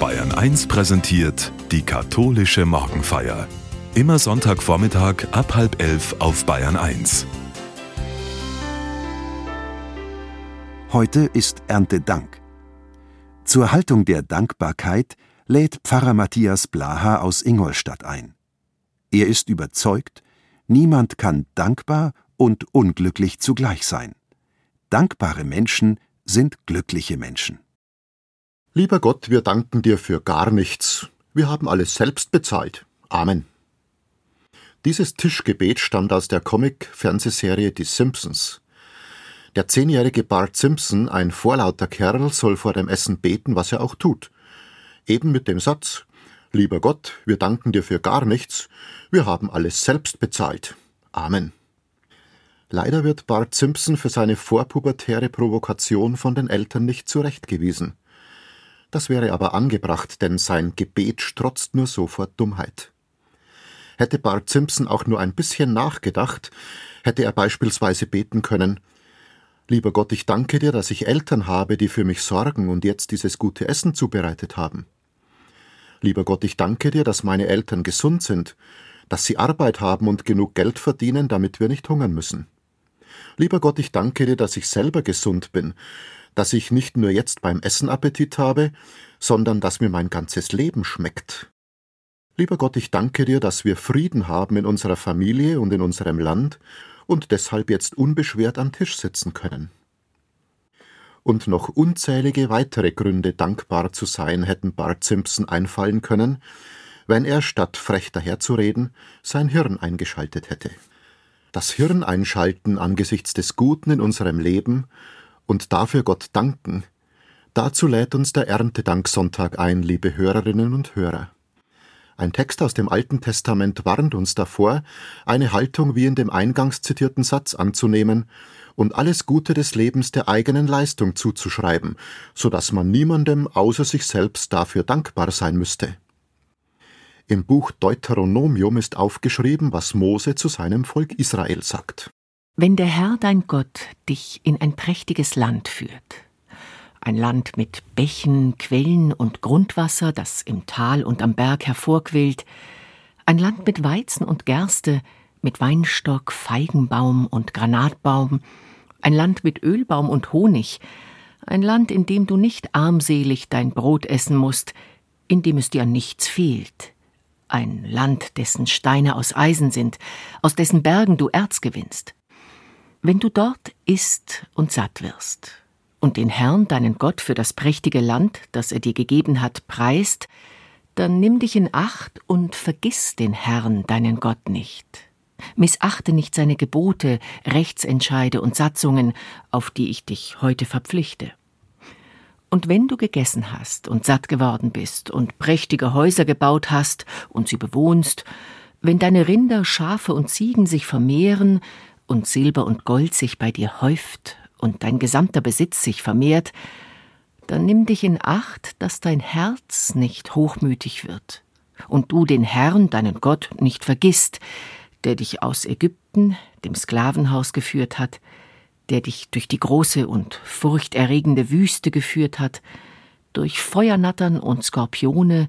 Bayern 1 präsentiert die katholische Morgenfeier. Immer Sonntagvormittag ab halb elf auf Bayern 1. Heute ist Erntedank. Zur Haltung der Dankbarkeit lädt Pfarrer Matthias Blaha aus Ingolstadt ein. Er ist überzeugt, niemand kann dankbar und unglücklich zugleich sein. Dankbare Menschen sind glückliche Menschen. Lieber Gott, wir danken dir für gar nichts. Wir haben alles selbst bezahlt. Amen. Dieses Tischgebet stammt aus der Comic-Fernsehserie Die Simpsons. Der zehnjährige Bart Simpson, ein vorlauter Kerl, soll vor dem Essen beten, was er auch tut. Eben mit dem Satz Lieber Gott, wir danken dir für gar nichts, wir haben alles selbst bezahlt. Amen. Leider wird Bart Simpson für seine vorpubertäre Provokation von den Eltern nicht zurechtgewiesen. Das wäre aber angebracht, denn sein Gebet strotzt nur so vor Dummheit. Hätte Bart Simpson auch nur ein bisschen nachgedacht, hätte er beispielsweise beten können Lieber Gott, ich danke dir, dass ich Eltern habe, die für mich sorgen und jetzt dieses gute Essen zubereitet haben. Lieber Gott, ich danke dir, dass meine Eltern gesund sind, dass sie Arbeit haben und genug Geld verdienen, damit wir nicht hungern müssen. Lieber Gott, ich danke dir, dass ich selber gesund bin, dass ich nicht nur jetzt beim Essen Appetit habe, sondern dass mir mein ganzes Leben schmeckt. Lieber Gott, ich danke dir, dass wir Frieden haben in unserer Familie und in unserem Land und deshalb jetzt unbeschwert am Tisch sitzen können. Und noch unzählige weitere Gründe, dankbar zu sein, hätten Bart Simpson einfallen können, wenn er statt frech daherzureden sein Hirn eingeschaltet hätte. Das Hirn einschalten angesichts des Guten in unserem Leben und dafür Gott danken, dazu lädt uns der Erntedanksonntag ein, liebe Hörerinnen und Hörer. Ein Text aus dem Alten Testament warnt uns davor, eine Haltung wie in dem eingangs zitierten Satz anzunehmen und alles Gute des Lebens der eigenen Leistung zuzuschreiben, so dass man niemandem außer sich selbst dafür dankbar sein müsste. Im Buch Deuteronomium ist aufgeschrieben, was Mose zu seinem Volk Israel sagt. Wenn der Herr dein Gott dich in ein prächtiges Land führt, ein Land mit Bächen, Quellen und Grundwasser, das im Tal und am Berg hervorquillt, ein Land mit Weizen und Gerste, mit Weinstock, Feigenbaum und Granatbaum, ein Land mit Ölbaum und Honig, ein Land, in dem du nicht armselig dein Brot essen musst, in dem es dir an nichts fehlt, ein Land, dessen Steine aus Eisen sind, aus dessen Bergen du Erz gewinnst. Wenn du dort isst und satt wirst, und den Herrn, deinen Gott, für das prächtige Land, das er dir gegeben hat, preist, dann nimm dich in Acht und vergiss den Herrn, deinen Gott nicht. Missachte nicht seine Gebote, Rechtsentscheide und Satzungen, auf die ich dich heute verpflichte. Und wenn du gegessen hast und satt geworden bist und prächtige Häuser gebaut hast und sie bewohnst, wenn deine Rinder, Schafe und Ziegen sich vermehren und Silber und Gold sich bei dir häuft und dein gesamter Besitz sich vermehrt, dann nimm dich in Acht, dass dein Herz nicht hochmütig wird und du den Herrn, deinen Gott, nicht vergisst, der dich aus Ägypten, dem Sklavenhaus geführt hat, der dich durch die große und furchterregende Wüste geführt hat, durch Feuernattern und Skorpione,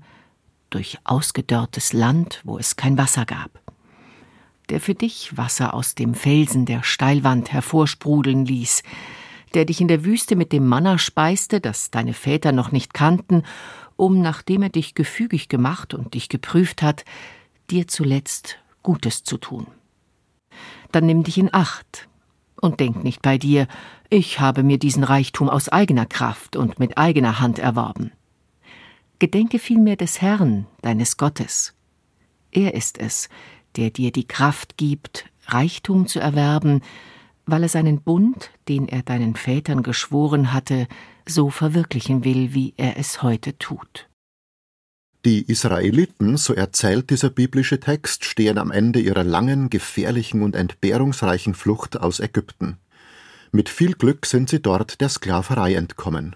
durch ausgedörrtes Land, wo es kein Wasser gab der für dich Wasser aus dem Felsen der Steilwand hervorsprudeln ließ, der dich in der Wüste mit dem Manna speiste, das deine Väter noch nicht kannten, um, nachdem er dich gefügig gemacht und dich geprüft hat, dir zuletzt Gutes zu tun. Dann nimm dich in Acht und denk nicht bei dir, ich habe mir diesen Reichtum aus eigener Kraft und mit eigener Hand erworben. Gedenke vielmehr des Herrn, deines Gottes. Er ist es, der dir die Kraft gibt, Reichtum zu erwerben, weil er seinen Bund, den er deinen Vätern geschworen hatte, so verwirklichen will, wie er es heute tut. Die Israeliten, so erzählt dieser biblische Text, stehen am Ende ihrer langen, gefährlichen und entbehrungsreichen Flucht aus Ägypten. Mit viel Glück sind sie dort der Sklaverei entkommen.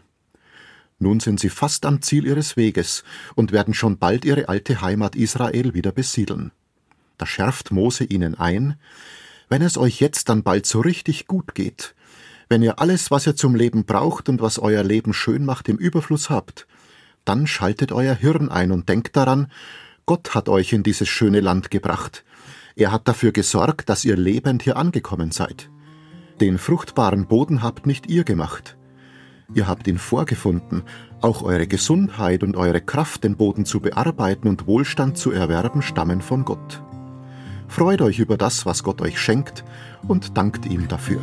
Nun sind sie fast am Ziel ihres Weges und werden schon bald ihre alte Heimat Israel wieder besiedeln. Da schärft Mose ihnen ein, wenn es euch jetzt dann bald so richtig gut geht, wenn ihr alles, was ihr zum Leben braucht und was euer Leben schön macht, im Überfluss habt, dann schaltet euer Hirn ein und denkt daran, Gott hat euch in dieses schöne Land gebracht. Er hat dafür gesorgt, dass ihr lebend hier angekommen seid. Den fruchtbaren Boden habt nicht ihr gemacht. Ihr habt ihn vorgefunden, auch eure Gesundheit und eure Kraft, den Boden zu bearbeiten und Wohlstand zu erwerben, stammen von Gott. Freut euch über das, was Gott euch schenkt, und dankt ihm dafür.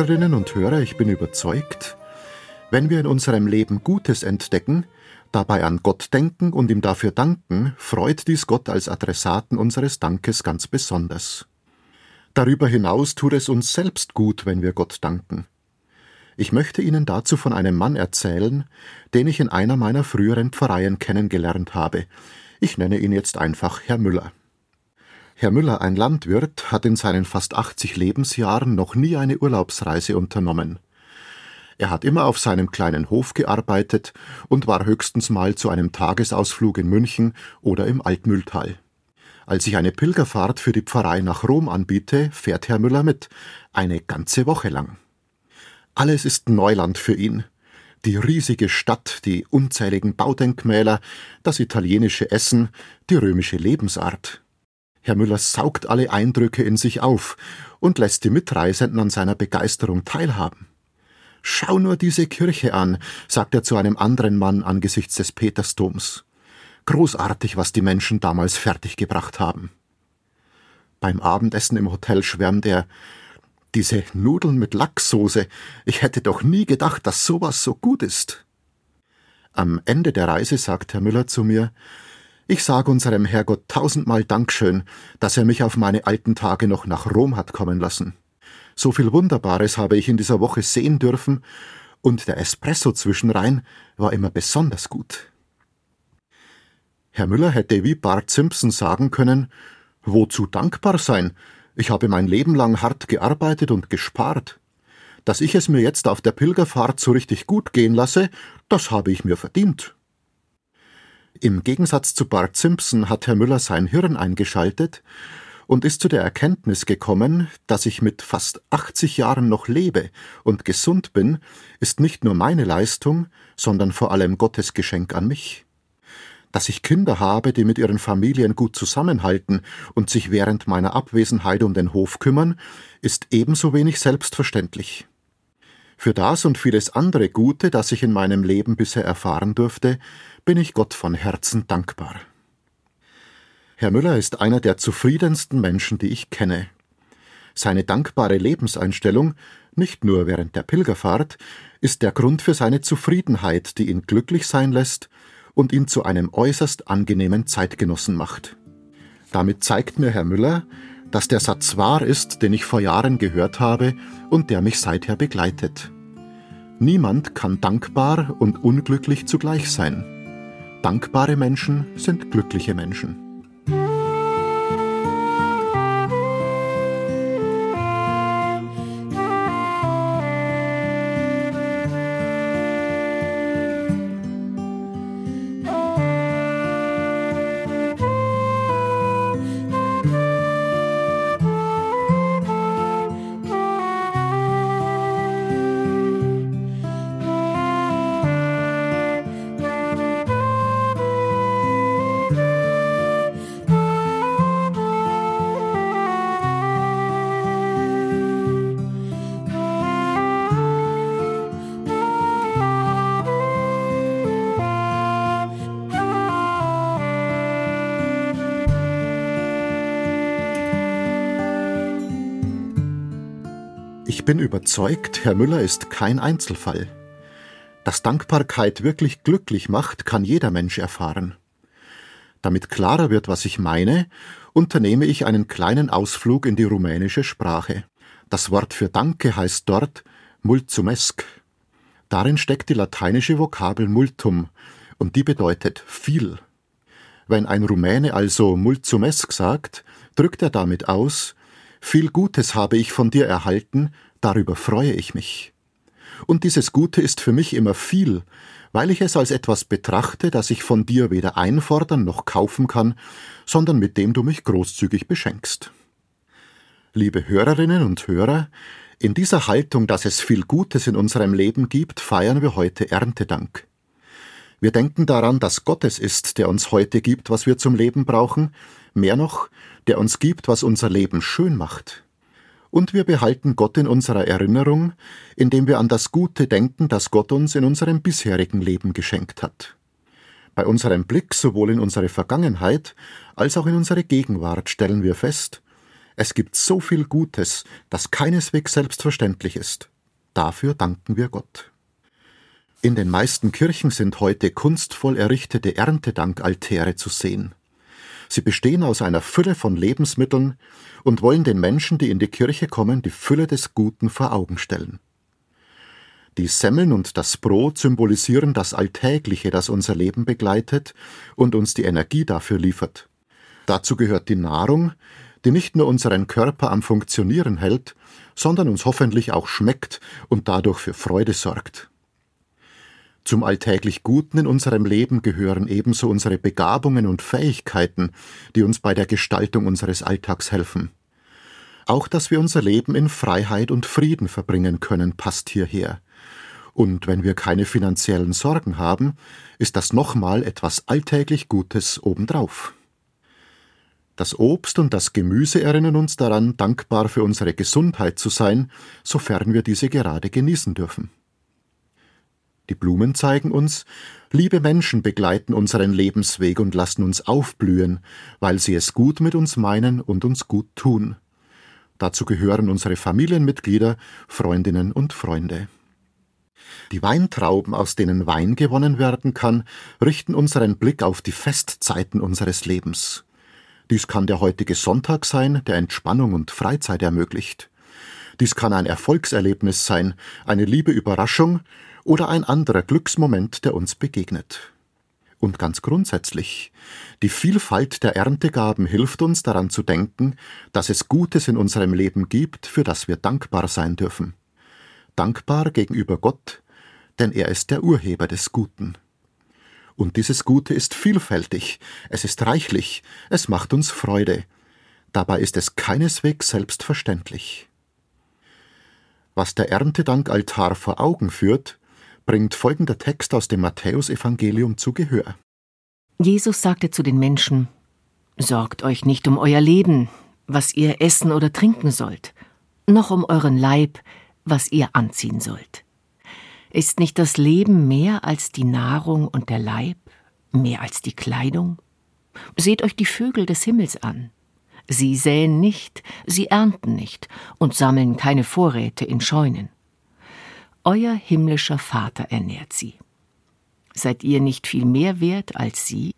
Hörerinnen und Hörer, ich bin überzeugt, wenn wir in unserem Leben Gutes entdecken, dabei an Gott denken und ihm dafür danken, freut dies Gott als Adressaten unseres Dankes ganz besonders. Darüber hinaus tut es uns selbst gut, wenn wir Gott danken. Ich möchte Ihnen dazu von einem Mann erzählen, den ich in einer meiner früheren Pfarreien kennengelernt habe. Ich nenne ihn jetzt einfach Herr Müller. Herr Müller, ein Landwirt, hat in seinen fast 80 Lebensjahren noch nie eine Urlaubsreise unternommen. Er hat immer auf seinem kleinen Hof gearbeitet und war höchstens mal zu einem Tagesausflug in München oder im Altmühltal. Als ich eine Pilgerfahrt für die Pfarrei nach Rom anbiete, fährt Herr Müller mit, eine ganze Woche lang. Alles ist Neuland für ihn. Die riesige Stadt, die unzähligen Baudenkmäler, das italienische Essen, die römische Lebensart. Herr Müller saugt alle Eindrücke in sich auf und lässt die Mitreisenden an seiner Begeisterung teilhaben. Schau nur diese Kirche an, sagt er zu einem anderen Mann angesichts des Petersdoms. Großartig, was die Menschen damals fertiggebracht haben. Beim Abendessen im Hotel schwärmt er, diese Nudeln mit Lachssoße, ich hätte doch nie gedacht, dass sowas so gut ist. Am Ende der Reise sagt Herr Müller zu mir, ich sage unserem Herrgott tausendmal Dankeschön, dass er mich auf meine alten Tage noch nach Rom hat kommen lassen. So viel Wunderbares habe ich in dieser Woche sehen dürfen, und der Espresso zwischenrein war immer besonders gut. Herr Müller hätte wie Bart Simpson sagen können, wozu dankbar sein? Ich habe mein Leben lang hart gearbeitet und gespart. Dass ich es mir jetzt auf der Pilgerfahrt so richtig gut gehen lasse, das habe ich mir verdient. Im Gegensatz zu Bart Simpson hat Herr Müller sein Hirn eingeschaltet und ist zu der Erkenntnis gekommen, dass ich mit fast 80 Jahren noch lebe und gesund bin, ist nicht nur meine Leistung, sondern vor allem Gottes Geschenk an mich. Dass ich Kinder habe, die mit ihren Familien gut zusammenhalten und sich während meiner Abwesenheit um den Hof kümmern, ist ebenso wenig selbstverständlich. Für das und vieles andere Gute, das ich in meinem Leben bisher erfahren durfte, bin ich Gott von Herzen dankbar. Herr Müller ist einer der zufriedensten Menschen, die ich kenne. Seine dankbare Lebenseinstellung, nicht nur während der Pilgerfahrt, ist der Grund für seine Zufriedenheit, die ihn glücklich sein lässt und ihn zu einem äußerst angenehmen Zeitgenossen macht. Damit zeigt mir Herr Müller, dass der Satz wahr ist, den ich vor Jahren gehört habe und der mich seither begleitet. Niemand kann dankbar und unglücklich zugleich sein. Dankbare Menschen sind glückliche Menschen. Ich bin überzeugt, Herr Müller ist kein Einzelfall. Dass Dankbarkeit wirklich glücklich macht, kann jeder Mensch erfahren. Damit klarer wird, was ich meine, unternehme ich einen kleinen Ausflug in die rumänische Sprache. Das Wort für Danke heißt dort mulzumesk. Darin steckt die lateinische Vokabel multum und die bedeutet viel. Wenn ein Rumäne also mulzumesk sagt, drückt er damit aus, viel Gutes habe ich von dir erhalten, darüber freue ich mich. Und dieses Gute ist für mich immer viel, weil ich es als etwas betrachte, das ich von dir weder einfordern noch kaufen kann, sondern mit dem du mich großzügig beschenkst. Liebe Hörerinnen und Hörer, in dieser Haltung, dass es viel Gutes in unserem Leben gibt, feiern wir heute Erntedank. Wir denken daran, dass Gott es ist, der uns heute gibt, was wir zum Leben brauchen, mehr noch, der uns gibt, was unser Leben schön macht. Und wir behalten Gott in unserer Erinnerung, indem wir an das Gute denken, das Gott uns in unserem bisherigen Leben geschenkt hat. Bei unserem Blick sowohl in unsere Vergangenheit als auch in unsere Gegenwart stellen wir fest, es gibt so viel Gutes, das keineswegs selbstverständlich ist. Dafür danken wir Gott. In den meisten Kirchen sind heute kunstvoll errichtete Erntedankaltäre zu sehen. Sie bestehen aus einer Fülle von Lebensmitteln und wollen den Menschen, die in die Kirche kommen, die Fülle des Guten vor Augen stellen. Die Semmeln und das Brot symbolisieren das Alltägliche, das unser Leben begleitet und uns die Energie dafür liefert. Dazu gehört die Nahrung, die nicht nur unseren Körper am Funktionieren hält, sondern uns hoffentlich auch schmeckt und dadurch für Freude sorgt. Zum alltäglich Guten in unserem Leben gehören ebenso unsere Begabungen und Fähigkeiten, die uns bei der Gestaltung unseres Alltags helfen. Auch dass wir unser Leben in Freiheit und Frieden verbringen können, passt hierher. Und wenn wir keine finanziellen Sorgen haben, ist das nochmal etwas alltäglich Gutes obendrauf. Das Obst und das Gemüse erinnern uns daran, dankbar für unsere Gesundheit zu sein, sofern wir diese gerade genießen dürfen. Die Blumen zeigen uns, liebe Menschen begleiten unseren Lebensweg und lassen uns aufblühen, weil sie es gut mit uns meinen und uns gut tun. Dazu gehören unsere Familienmitglieder, Freundinnen und Freunde. Die Weintrauben, aus denen Wein gewonnen werden kann, richten unseren Blick auf die Festzeiten unseres Lebens. Dies kann der heutige Sonntag sein, der Entspannung und Freizeit ermöglicht. Dies kann ein Erfolgserlebnis sein, eine liebe Überraschung oder ein anderer Glücksmoment, der uns begegnet. Und ganz grundsätzlich, die Vielfalt der Erntegaben hilft uns daran zu denken, dass es Gutes in unserem Leben gibt, für das wir dankbar sein dürfen. Dankbar gegenüber Gott, denn er ist der Urheber des Guten. Und dieses Gute ist vielfältig, es ist reichlich, es macht uns Freude. Dabei ist es keineswegs selbstverständlich. Was der Erntedankaltar vor Augen führt, bringt folgender Text aus dem Matthäusevangelium zu Gehör. Jesus sagte zu den Menschen: Sorgt euch nicht um euer Leben, was ihr essen oder trinken sollt, noch um euren Leib, was ihr anziehen sollt. Ist nicht das Leben mehr als die Nahrung und der Leib, mehr als die Kleidung? Seht euch die Vögel des Himmels an. Sie säen nicht, sie ernten nicht und sammeln keine Vorräte in Scheunen. Euer himmlischer Vater ernährt sie. Seid ihr nicht viel mehr wert als sie?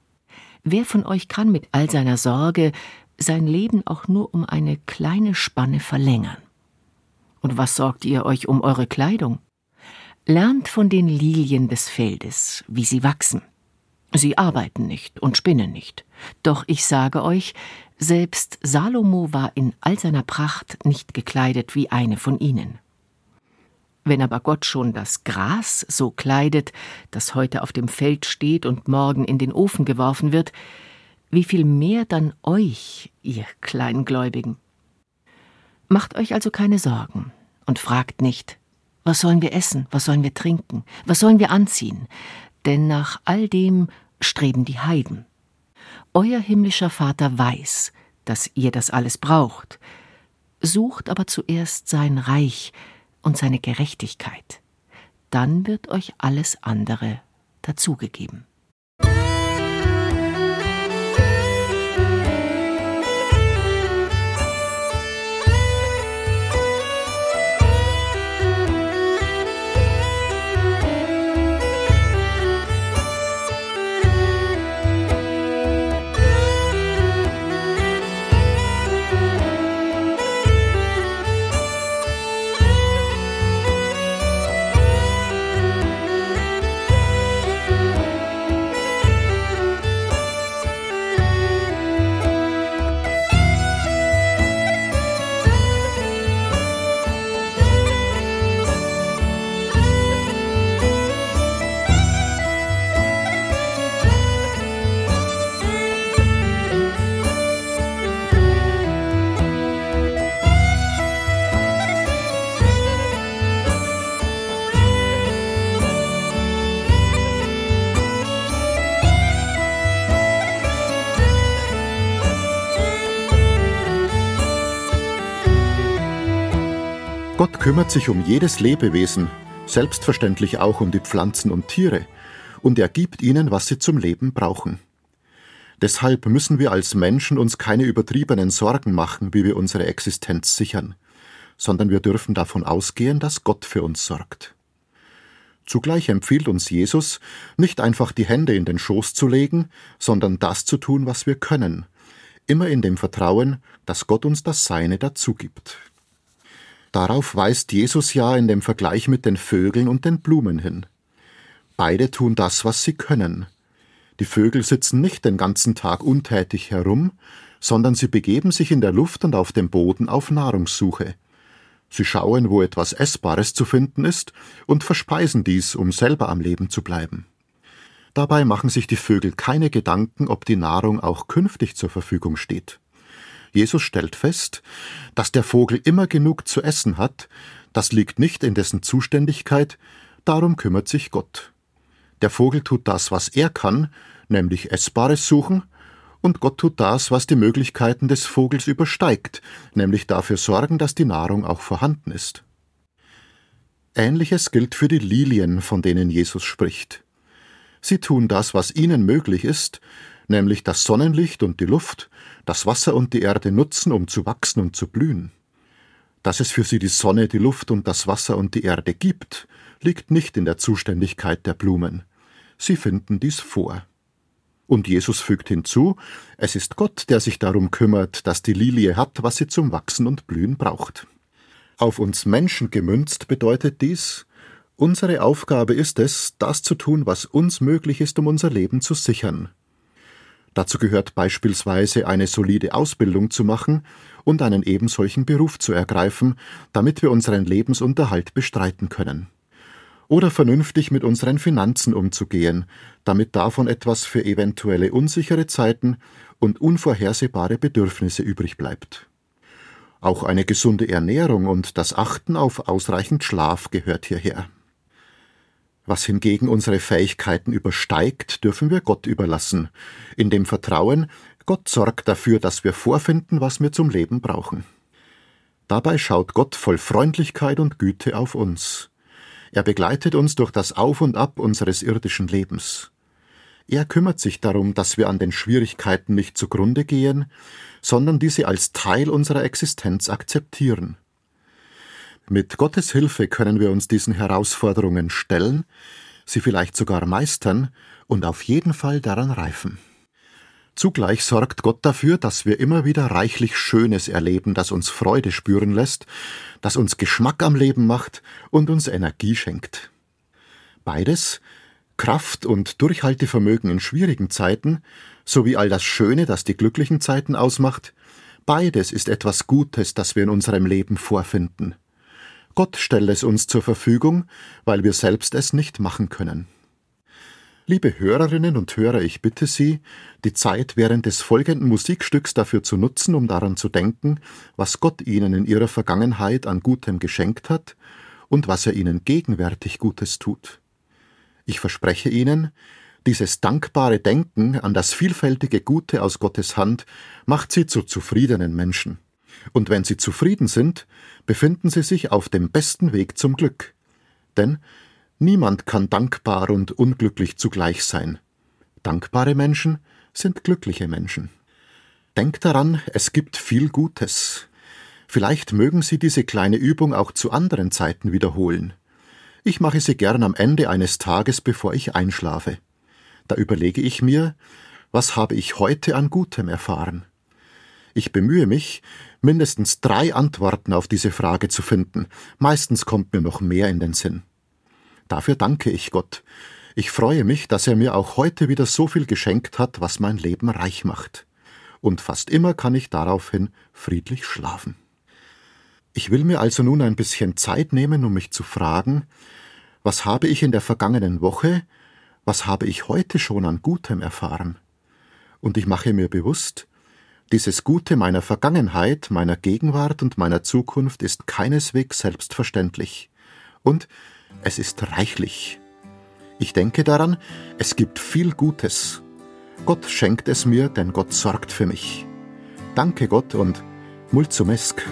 Wer von euch kann mit all seiner Sorge sein Leben auch nur um eine kleine Spanne verlängern? Und was sorgt ihr euch um eure Kleidung? Lernt von den Lilien des Feldes, wie sie wachsen. Sie arbeiten nicht und spinnen nicht. Doch ich sage euch, selbst Salomo war in all seiner Pracht nicht gekleidet wie eine von ihnen. Wenn aber Gott schon das Gras so kleidet, das heute auf dem Feld steht und morgen in den Ofen geworfen wird, wie viel mehr dann euch, ihr Kleingläubigen. Macht euch also keine Sorgen und fragt nicht, was sollen wir essen, was sollen wir trinken, was sollen wir anziehen, denn nach all dem streben die Heiden. Euer himmlischer Vater weiß, dass ihr das alles braucht, sucht aber zuerst sein Reich, und seine Gerechtigkeit, dann wird euch alles andere dazugegeben. Kümmert sich um jedes Lebewesen, selbstverständlich auch um die Pflanzen und Tiere, und er gibt ihnen, was sie zum Leben brauchen. Deshalb müssen wir als Menschen uns keine übertriebenen Sorgen machen, wie wir unsere Existenz sichern, sondern wir dürfen davon ausgehen, dass Gott für uns sorgt. Zugleich empfiehlt uns Jesus, nicht einfach die Hände in den Schoß zu legen, sondern das zu tun, was wir können, immer in dem Vertrauen, dass Gott uns das Seine dazu gibt. Darauf weist Jesus ja in dem Vergleich mit den Vögeln und den Blumen hin. Beide tun das, was sie können. Die Vögel sitzen nicht den ganzen Tag untätig herum, sondern sie begeben sich in der Luft und auf dem Boden auf Nahrungssuche. Sie schauen, wo etwas Essbares zu finden ist, und verspeisen dies, um selber am Leben zu bleiben. Dabei machen sich die Vögel keine Gedanken, ob die Nahrung auch künftig zur Verfügung steht. Jesus stellt fest, dass der Vogel immer genug zu essen hat, das liegt nicht in dessen Zuständigkeit, darum kümmert sich Gott. Der Vogel tut das, was er kann, nämlich Essbares suchen, und Gott tut das, was die Möglichkeiten des Vogels übersteigt, nämlich dafür sorgen, dass die Nahrung auch vorhanden ist. Ähnliches gilt für die Lilien, von denen Jesus spricht. Sie tun das, was ihnen möglich ist, nämlich das Sonnenlicht und die Luft, das Wasser und die Erde nutzen, um zu wachsen und zu blühen. Dass es für sie die Sonne, die Luft und das Wasser und die Erde gibt, liegt nicht in der Zuständigkeit der Blumen. Sie finden dies vor. Und Jesus fügt hinzu, es ist Gott, der sich darum kümmert, dass die Lilie hat, was sie zum Wachsen und Blühen braucht. Auf uns Menschen gemünzt bedeutet dies, unsere Aufgabe ist es, das zu tun, was uns möglich ist, um unser Leben zu sichern. Dazu gehört beispielsweise eine solide Ausbildung zu machen und einen ebensolchen Beruf zu ergreifen, damit wir unseren Lebensunterhalt bestreiten können oder vernünftig mit unseren Finanzen umzugehen, damit davon etwas für eventuelle unsichere Zeiten und unvorhersehbare Bedürfnisse übrig bleibt. Auch eine gesunde Ernährung und das Achten auf ausreichend Schlaf gehört hierher. Was hingegen unsere Fähigkeiten übersteigt, dürfen wir Gott überlassen, in dem Vertrauen, Gott sorgt dafür, dass wir vorfinden, was wir zum Leben brauchen. Dabei schaut Gott voll Freundlichkeit und Güte auf uns. Er begleitet uns durch das Auf und Ab unseres irdischen Lebens. Er kümmert sich darum, dass wir an den Schwierigkeiten nicht zugrunde gehen, sondern diese als Teil unserer Existenz akzeptieren. Mit Gottes Hilfe können wir uns diesen Herausforderungen stellen, sie vielleicht sogar meistern und auf jeden Fall daran reifen. Zugleich sorgt Gott dafür, dass wir immer wieder reichlich Schönes erleben, das uns Freude spüren lässt, das uns Geschmack am Leben macht und uns Energie schenkt. Beides, Kraft und Durchhaltevermögen in schwierigen Zeiten, sowie all das Schöne, das die glücklichen Zeiten ausmacht, beides ist etwas Gutes, das wir in unserem Leben vorfinden. Gott stellt es uns zur Verfügung, weil wir selbst es nicht machen können. Liebe Hörerinnen und Hörer, ich bitte Sie, die Zeit während des folgenden Musikstücks dafür zu nutzen, um daran zu denken, was Gott Ihnen in Ihrer Vergangenheit an Gutem geschenkt hat und was er Ihnen gegenwärtig Gutes tut. Ich verspreche Ihnen, dieses dankbare Denken an das vielfältige Gute aus Gottes Hand macht Sie zu zufriedenen Menschen. Und wenn Sie zufrieden sind, befinden Sie sich auf dem besten Weg zum Glück. Denn Niemand kann dankbar und unglücklich zugleich sein. Dankbare Menschen sind glückliche Menschen. Denkt daran, es gibt viel Gutes. Vielleicht mögen Sie diese kleine Übung auch zu anderen Zeiten wiederholen. Ich mache sie gern am Ende eines Tages, bevor ich einschlafe. Da überlege ich mir, was habe ich heute an Gutem erfahren? Ich bemühe mich, mindestens drei Antworten auf diese Frage zu finden, meistens kommt mir noch mehr in den Sinn. Dafür danke ich Gott. Ich freue mich, dass er mir auch heute wieder so viel geschenkt hat, was mein Leben reich macht. Und fast immer kann ich daraufhin friedlich schlafen. Ich will mir also nun ein bisschen Zeit nehmen, um mich zu fragen, was habe ich in der vergangenen Woche, was habe ich heute schon an Gutem erfahren? Und ich mache mir bewusst, dieses Gute meiner Vergangenheit, meiner Gegenwart und meiner Zukunft ist keineswegs selbstverständlich. Und es ist reichlich. Ich denke daran, es gibt viel Gutes. Gott schenkt es mir, denn Gott sorgt für mich. Danke Gott und mulțumesc.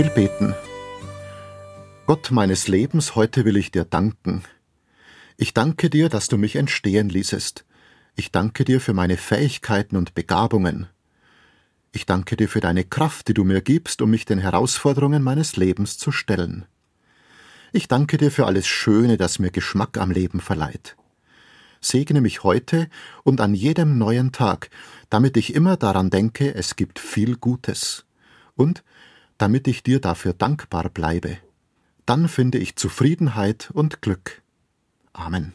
Will beten. Gott meines Lebens, heute will ich dir danken. Ich danke dir, dass du mich entstehen ließest. Ich danke dir für meine Fähigkeiten und Begabungen. Ich danke dir für deine Kraft, die du mir gibst, um mich den Herausforderungen meines Lebens zu stellen. Ich danke dir für alles Schöne, das mir Geschmack am Leben verleiht. Segne mich heute und an jedem neuen Tag, damit ich immer daran denke, es gibt viel Gutes. Und damit ich dir dafür dankbar bleibe. Dann finde ich Zufriedenheit und Glück. Amen.